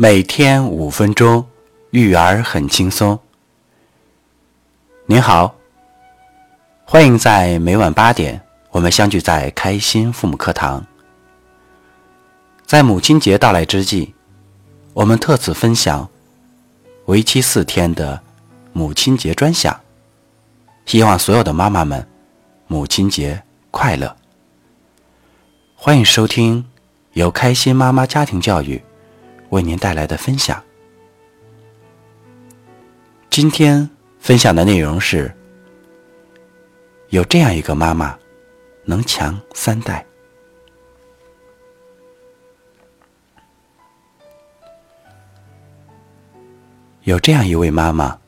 每天五分钟，育儿很轻松。您好，欢迎在每晚八点，我们相聚在开心父母课堂。在母亲节到来之际，我们特此分享为期四天的母亲节专享，希望所有的妈妈们母亲节快乐。欢迎收听由开心妈妈家庭教育。为您带来的分享。今天分享的内容是：有这样一个妈妈，能强三代。有这样一位妈妈，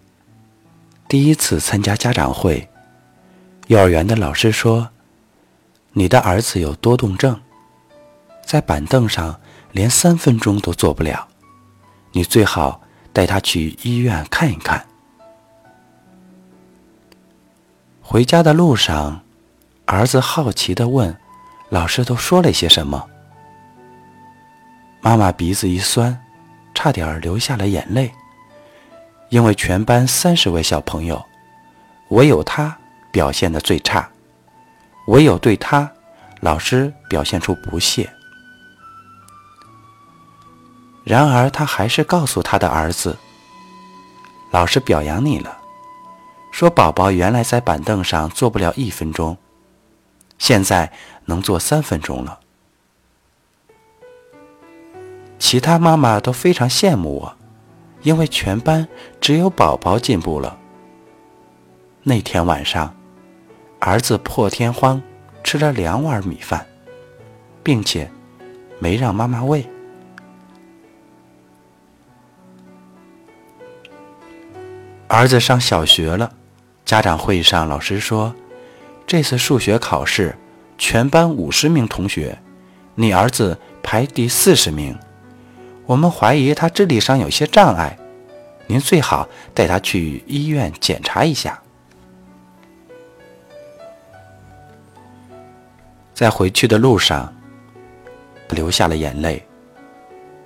第一次参加家长会，幼儿园的老师说：“你的儿子有多动症，在板凳上。”连三分钟都做不了，你最好带他去医院看一看。回家的路上，儿子好奇的问：“老师都说了些什么？”妈妈鼻子一酸，差点流下了眼泪，因为全班三十位小朋友，唯有他表现的最差，唯有对他，老师表现出不屑。然而，他还是告诉他的儿子：“老师表扬你了，说宝宝原来在板凳上坐不了一分钟，现在能坐三分钟了。”其他妈妈都非常羡慕我，因为全班只有宝宝进步了。那天晚上，儿子破天荒吃了两碗米饭，并且没让妈妈喂。儿子上小学了，家长会上老师说，这次数学考试全班五十名同学，你儿子排第四十名，我们怀疑他智力上有些障碍，您最好带他去医院检查一下。在回去的路上，流下了眼泪。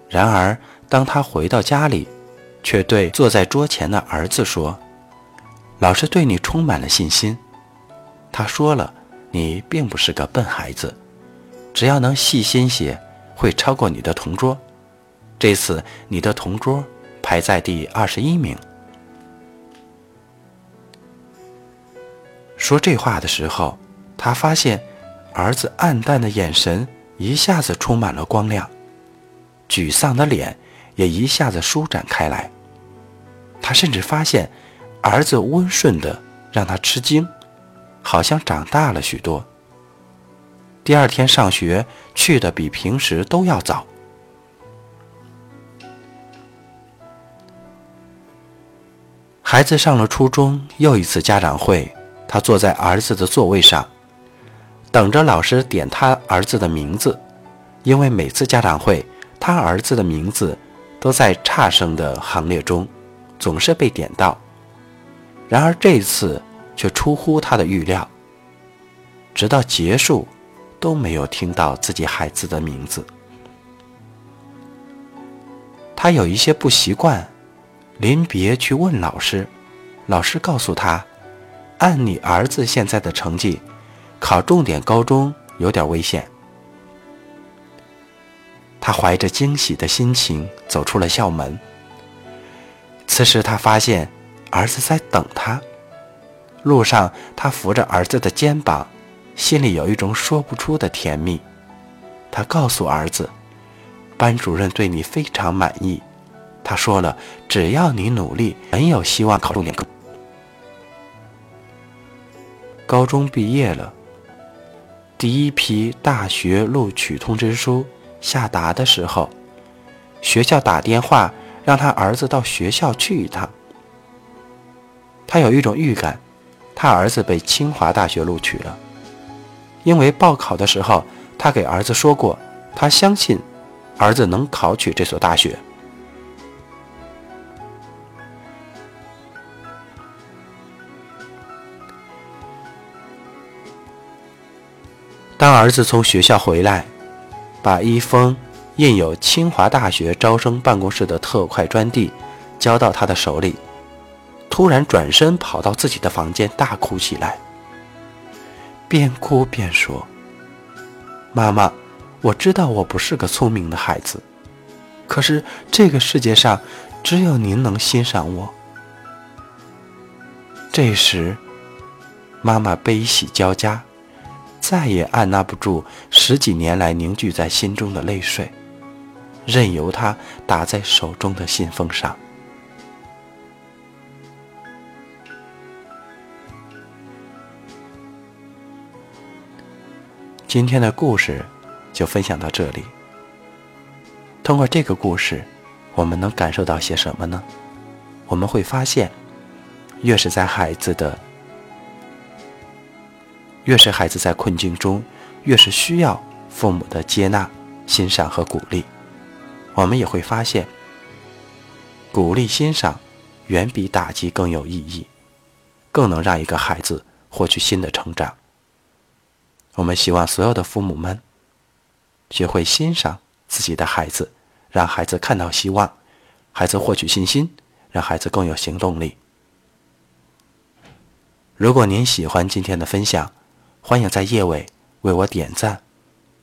然而，当他回到家里，却对坐在桌前的儿子说：“老师对你充满了信心。他说了，你并不是个笨孩子，只要能细心些，会超过你的同桌。这次你的同桌排在第二十一名。”说这话的时候，他发现儿子暗淡的眼神一下子充满了光亮，沮丧的脸也一下子舒展开来。他甚至发现，儿子温顺的让他吃惊，好像长大了许多。第二天上学去的比平时都要早。孩子上了初中，又一次家长会，他坐在儿子的座位上，等着老师点他儿子的名字，因为每次家长会，他儿子的名字都在差生的行列中。总是被点到，然而这次却出乎他的预料，直到结束都没有听到自己孩子的名字。他有一些不习惯，临别去问老师，老师告诉他，按你儿子现在的成绩，考重点高中有点危险。他怀着惊喜的心情走出了校门。此时，他发现儿子在等他。路上，他扶着儿子的肩膀，心里有一种说不出的甜蜜。他告诉儿子：“班主任对你非常满意，他说了，只要你努力，很有希望考重点高。”高中毕业了，第一批大学录取通知书下达的时候，学校打电话。让他儿子到学校去一趟。他有一种预感，他儿子被清华大学录取了，因为报考的时候，他给儿子说过，他相信儿子能考取这所大学。当儿子从学校回来，把一封印有清华大学招生办公室的特快专递交到他的手里，突然转身跑到自己的房间大哭起来，边哭边说：“妈妈，我知道我不是个聪明的孩子，可是这个世界上只有您能欣赏我。”这时，妈妈悲喜交加，再也按捺不住十几年来凝聚在心中的泪水，任由它打在手中的信封上。今天的故事就分享到这里。通过这个故事，我们能感受到些什么呢？我们会发现。越是在孩子的，越是孩子在困境中，越是需要父母的接纳、欣赏和鼓励。我们也会发现，鼓励、欣赏远比打击更有意义，更能让一个孩子获取新的成长。我们希望所有的父母们学会欣赏自己的孩子，让孩子看到希望，孩子获取信心，让孩子更有行动力。如果您喜欢今天的分享，欢迎在页尾为我点赞，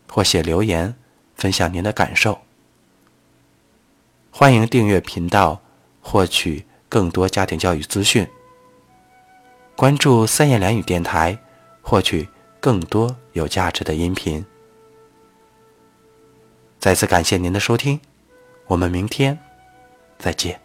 或写留言分享您的感受。欢迎订阅频道，获取更多家庭教育资讯。关注三言两语电台，获取更多有价值的音频。再次感谢您的收听，我们明天再见。